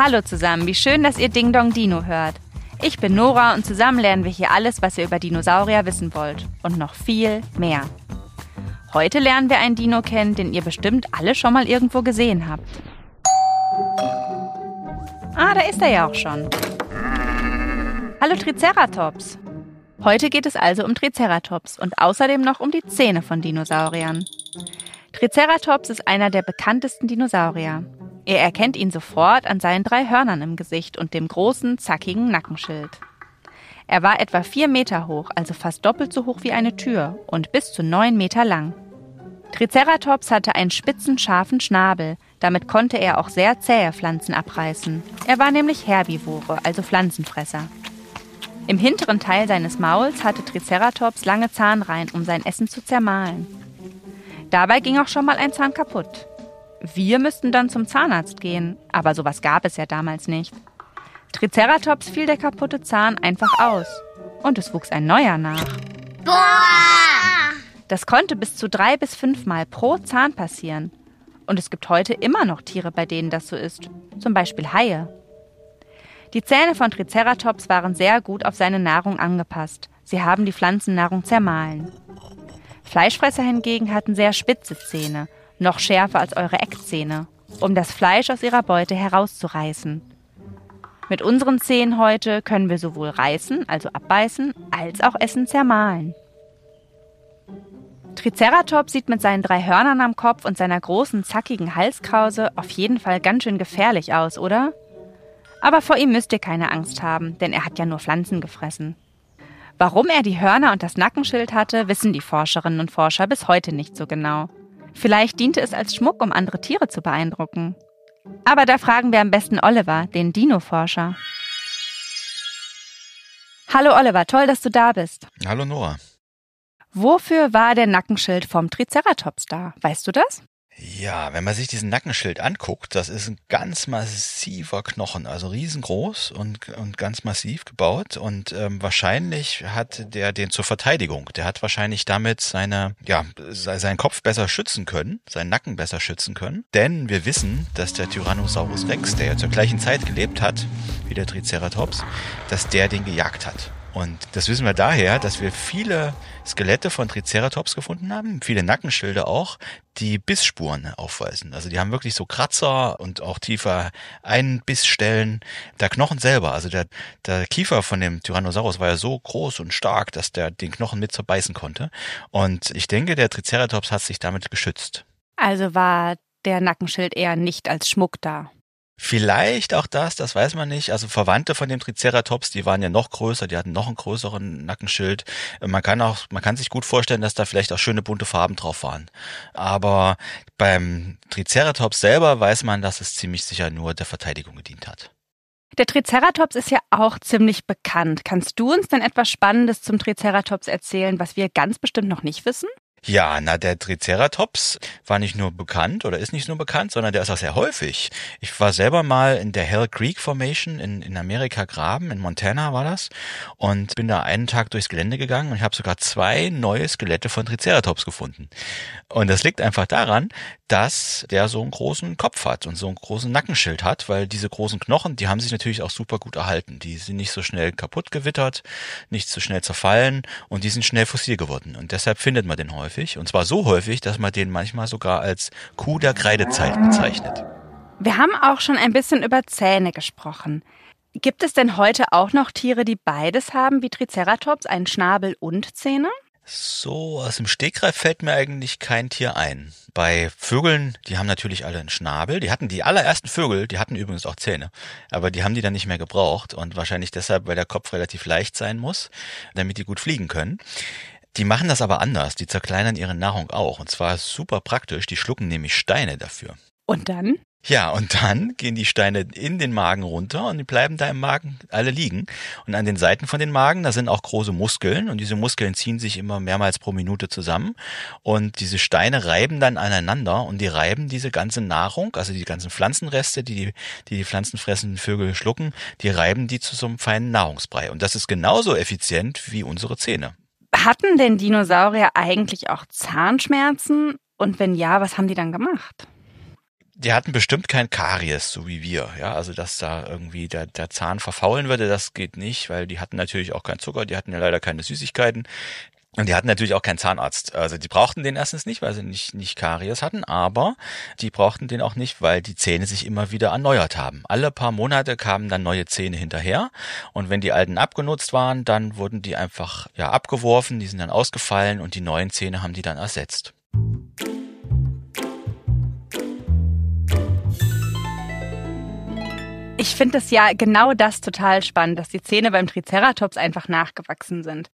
Hallo zusammen, wie schön, dass ihr Ding Dong Dino hört. Ich bin Nora und zusammen lernen wir hier alles, was ihr über Dinosaurier wissen wollt. Und noch viel mehr. Heute lernen wir einen Dino kennen, den ihr bestimmt alle schon mal irgendwo gesehen habt. Ah, da ist er ja auch schon. Hallo Triceratops. Heute geht es also um Triceratops und außerdem noch um die Zähne von Dinosauriern. Triceratops ist einer der bekanntesten Dinosaurier. Ihr erkennt ihn sofort an seinen drei Hörnern im Gesicht und dem großen, zackigen Nackenschild. Er war etwa vier Meter hoch, also fast doppelt so hoch wie eine Tür und bis zu neun Meter lang. Triceratops hatte einen spitzen, scharfen Schnabel, damit konnte er auch sehr zähe Pflanzen abreißen. Er war nämlich Herbivore, also Pflanzenfresser. Im hinteren Teil seines Mauls hatte Triceratops lange Zahnreihen, um sein Essen zu zermahlen. Dabei ging auch schon mal ein Zahn kaputt. Wir müssten dann zum Zahnarzt gehen, aber sowas gab es ja damals nicht. Triceratops fiel der kaputte Zahn einfach aus und es wuchs ein neuer nach. Boah! Das konnte bis zu drei bis fünfmal pro Zahn passieren. Und es gibt heute immer noch Tiere, bei denen das so ist, zum Beispiel Haie. Die Zähne von Triceratops waren sehr gut auf seine Nahrung angepasst. Sie haben die Pflanzennahrung zermahlen. Fleischfresser hingegen hatten sehr spitze Zähne, noch schärfer als eure Eckzähne, um das Fleisch aus ihrer Beute herauszureißen. Mit unseren Zähnen heute können wir sowohl reißen, also abbeißen, als auch Essen zermahlen. Triceratops sieht mit seinen drei Hörnern am Kopf und seiner großen, zackigen Halskrause auf jeden Fall ganz schön gefährlich aus, oder? Aber vor ihm müsst ihr keine Angst haben, denn er hat ja nur Pflanzen gefressen. Warum er die Hörner und das Nackenschild hatte, wissen die Forscherinnen und Forscher bis heute nicht so genau. Vielleicht diente es als Schmuck, um andere Tiere zu beeindrucken. Aber da fragen wir am besten Oliver, den Dino-Forscher. Hallo Oliver, toll, dass du da bist. Hallo Noah. Wofür war der Nackenschild vom Triceratops da? Weißt du das? Ja, wenn man sich diesen Nackenschild anguckt, das ist ein ganz massiver Knochen, also riesengroß und, und ganz massiv gebaut. Und ähm, wahrscheinlich hat der den zur Verteidigung. Der hat wahrscheinlich damit seine, ja, se- seinen Kopf besser schützen können, seinen Nacken besser schützen können. Denn wir wissen, dass der Tyrannosaurus Rex, der ja zur gleichen Zeit gelebt hat wie der Triceratops, dass der den gejagt hat. Und das wissen wir daher, dass wir viele Skelette von Triceratops gefunden haben, viele Nackenschilde auch, die Bissspuren aufweisen. Also die haben wirklich so Kratzer und auch tiefer Einbissstellen. Der Knochen selber, also der, der Kiefer von dem Tyrannosaurus war ja so groß und stark, dass der den Knochen mit zerbeißen konnte. Und ich denke, der Triceratops hat sich damit geschützt. Also war der Nackenschild eher nicht als Schmuck da. Vielleicht auch das, das weiß man nicht. Also Verwandte von dem Triceratops, die waren ja noch größer, die hatten noch einen größeren Nackenschild. Man kann auch, man kann sich gut vorstellen, dass da vielleicht auch schöne bunte Farben drauf waren. Aber beim Triceratops selber weiß man, dass es ziemlich sicher nur der Verteidigung gedient hat. Der Triceratops ist ja auch ziemlich bekannt. Kannst du uns denn etwas Spannendes zum Triceratops erzählen, was wir ganz bestimmt noch nicht wissen? Ja, na, der Triceratops war nicht nur bekannt oder ist nicht nur bekannt, sondern der ist auch sehr häufig. Ich war selber mal in der Hell Creek Formation in, in Amerika graben, in Montana war das, und bin da einen Tag durchs Gelände gegangen und ich habe sogar zwei neue Skelette von Triceratops gefunden. Und das liegt einfach daran, dass der so einen großen Kopf hat und so einen großen Nackenschild hat, weil diese großen Knochen, die haben sich natürlich auch super gut erhalten. Die sind nicht so schnell kaputt gewittert, nicht so schnell zerfallen und die sind schnell fossil geworden. Und deshalb findet man den häufig. Und zwar so häufig, dass man den manchmal sogar als Kuh der Kreidezeit bezeichnet. Wir haben auch schon ein bisschen über Zähne gesprochen. Gibt es denn heute auch noch Tiere, die beides haben, wie Triceratops, einen Schnabel und Zähne? So, aus dem Stegreif fällt mir eigentlich kein Tier ein. Bei Vögeln, die haben natürlich alle einen Schnabel. Die hatten die allerersten Vögel, die hatten übrigens auch Zähne. Aber die haben die dann nicht mehr gebraucht und wahrscheinlich deshalb, weil der Kopf relativ leicht sein muss, damit die gut fliegen können. Die machen das aber anders. Die zerkleinern ihre Nahrung auch. Und zwar super praktisch. Die schlucken nämlich Steine dafür. Und dann? Ja, und dann gehen die Steine in den Magen runter und die bleiben da im Magen alle liegen. Und an den Seiten von den Magen, da sind auch große Muskeln und diese Muskeln ziehen sich immer mehrmals pro Minute zusammen und diese Steine reiben dann aneinander und die reiben diese ganze Nahrung, also die ganzen Pflanzenreste, die die, die, die pflanzenfressenden Vögel schlucken, die reiben die zu so einem feinen Nahrungsbrei. Und das ist genauso effizient wie unsere Zähne. Hatten denn Dinosaurier eigentlich auch Zahnschmerzen? Und wenn ja, was haben die dann gemacht? die hatten bestimmt kein Karies, so wie wir. Ja, also dass da irgendwie der, der Zahn verfaulen würde, das geht nicht, weil die hatten natürlich auch keinen Zucker, die hatten ja leider keine Süßigkeiten. Und die hatten natürlich auch keinen Zahnarzt. Also die brauchten den erstens nicht, weil sie nicht, nicht Karies hatten, aber die brauchten den auch nicht, weil die Zähne sich immer wieder erneuert haben. Alle paar Monate kamen dann neue Zähne hinterher. Und wenn die alten abgenutzt waren, dann wurden die einfach ja abgeworfen, die sind dann ausgefallen und die neuen Zähne haben die dann ersetzt. Ich finde das ja genau das total spannend, dass die Zähne beim Triceratops einfach nachgewachsen sind.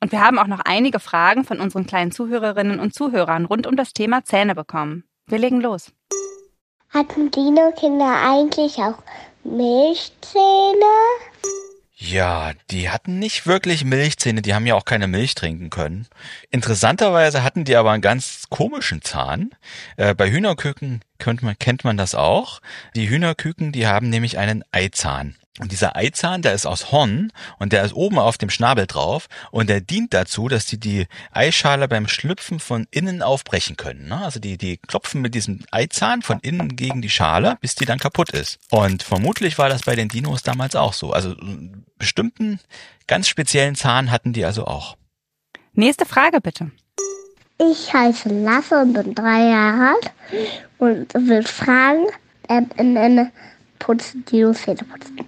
Und wir haben auch noch einige Fragen von unseren kleinen Zuhörerinnen und Zuhörern rund um das Thema Zähne bekommen. Wir legen los. Hatten Dino-Kinder eigentlich auch Milchzähne? Ja, die hatten nicht wirklich Milchzähne, die haben ja auch keine Milch trinken können. Interessanterweise hatten die aber einen ganz komischen Zahn. Äh, bei Hühnerküken kennt man, kennt man das auch. Die Hühnerküken, die haben nämlich einen Eizahn. Und dieser Eizahn, der ist aus Horn und der ist oben auf dem Schnabel drauf und der dient dazu, dass die die Eischale beim Schlüpfen von innen aufbrechen können. Ne? Also die, die klopfen mit diesem Eizahn von innen gegen die Schale, bis die dann kaputt ist. Und vermutlich war das bei den Dinos damals auch so. Also einen bestimmten, ganz speziellen Zahn hatten die also auch. Nächste Frage bitte. Ich heiße Lasse und bin drei Jahre alt und will fragen, ähm, ähm, putzen Dinos Zähne putzen.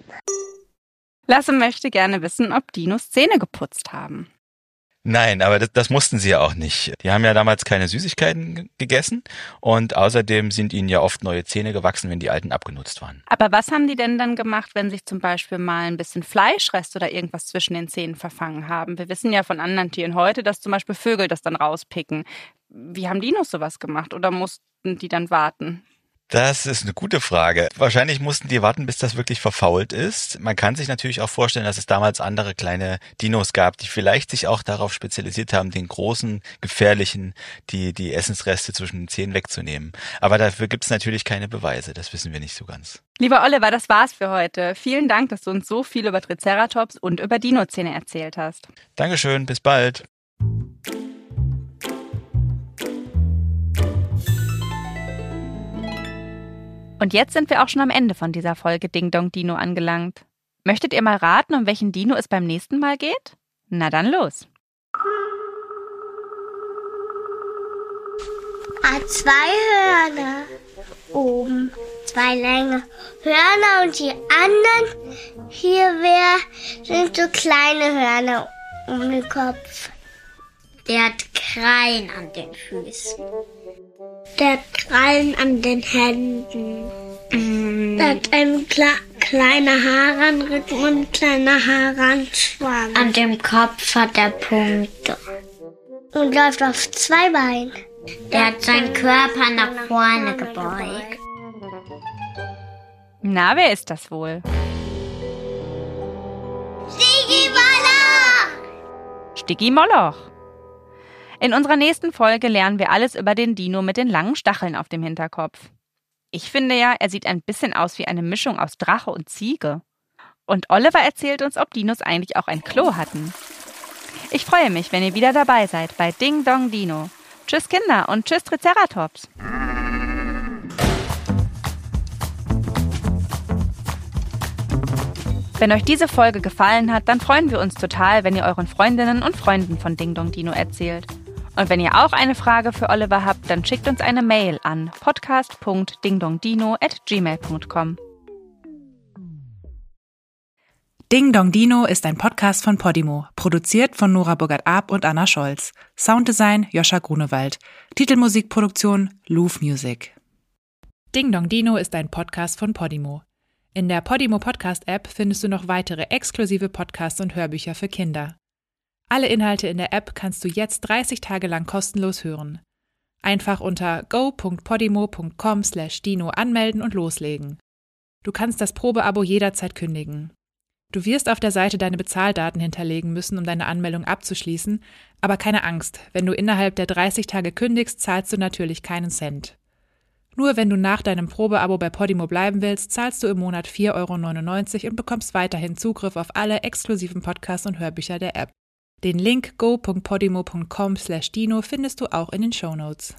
Lasse möchte gerne wissen, ob Dinos Zähne geputzt haben. Nein, aber das, das mussten sie ja auch nicht. Die haben ja damals keine Süßigkeiten gegessen und außerdem sind ihnen ja oft neue Zähne gewachsen, wenn die alten abgenutzt waren. Aber was haben die denn dann gemacht, wenn sich zum Beispiel mal ein bisschen Fleischrest oder irgendwas zwischen den Zähnen verfangen haben? Wir wissen ja von anderen Tieren heute, dass zum Beispiel Vögel das dann rauspicken. Wie haben Dinos sowas gemacht oder mussten die dann warten? Das ist eine gute Frage. Wahrscheinlich mussten die warten, bis das wirklich verfault ist. Man kann sich natürlich auch vorstellen, dass es damals andere kleine Dinos gab, die vielleicht sich auch darauf spezialisiert haben, den großen, gefährlichen, die, die Essensreste zwischen den Zähnen wegzunehmen. Aber dafür gibt es natürlich keine Beweise. Das wissen wir nicht so ganz. Lieber Oliver, das war's für heute. Vielen Dank, dass du uns so viel über Triceratops und über Dinozähne erzählt hast. Dankeschön, bis bald. Und jetzt sind wir auch schon am Ende von dieser Folge Ding Dong Dino angelangt. Möchtet ihr mal raten, um welchen Dino es beim nächsten Mal geht? Na dann los. Hat zwei Hörner oben, zwei lange Hörner und die anderen hier wär, sind so kleine Hörner um den Kopf. Der hat Krallen an den Füßen. Der Krallen an den Händen. Der hat ein kle kleine Haare am Rücken und kleine Haare am Schwanz. An dem Kopf hat er Punkte. Und läuft auf zwei Beinen. Der hat seinen Körper nach vorne gebeugt. Na, wer ist das wohl? Sticky Moloch. In unserer nächsten Folge lernen wir alles über den Dino mit den langen Stacheln auf dem Hinterkopf. Ich finde ja, er sieht ein bisschen aus wie eine Mischung aus Drache und Ziege. Und Oliver erzählt uns, ob Dinos eigentlich auch ein Klo hatten. Ich freue mich, wenn ihr wieder dabei seid bei Ding Dong Dino. Tschüss Kinder und tschüss Triceratops. Wenn euch diese Folge gefallen hat, dann freuen wir uns total, wenn ihr euren Freundinnen und Freunden von Ding Dong Dino erzählt. Und wenn ihr auch eine Frage für Oliver habt, dann schickt uns eine Mail an podcast.dingdongdino@gmail.com. Ding Dong Dino ist ein Podcast von Podimo, produziert von Nora Burgert-Ab und Anna Scholz. Sounddesign Joscha Grunewald. Titelmusikproduktion Louvre Music. Ding Dong Dino ist ein Podcast von Podimo. In der Podimo Podcast App findest du noch weitere exklusive Podcasts und Hörbücher für Kinder. Alle Inhalte in der App kannst du jetzt 30 Tage lang kostenlos hören. Einfach unter go.podimo.com/dino anmelden und loslegen. Du kannst das Probeabo jederzeit kündigen. Du wirst auf der Seite deine Bezahldaten hinterlegen müssen, um deine Anmeldung abzuschließen, aber keine Angst, wenn du innerhalb der 30 Tage kündigst, zahlst du natürlich keinen Cent. Nur wenn du nach deinem Probeabo bei Podimo bleiben willst, zahlst du im Monat 4,99 Euro und bekommst weiterhin Zugriff auf alle exklusiven Podcasts und Hörbücher der App. Den Link go.podimo.com/dino findest du auch in den Show Notes.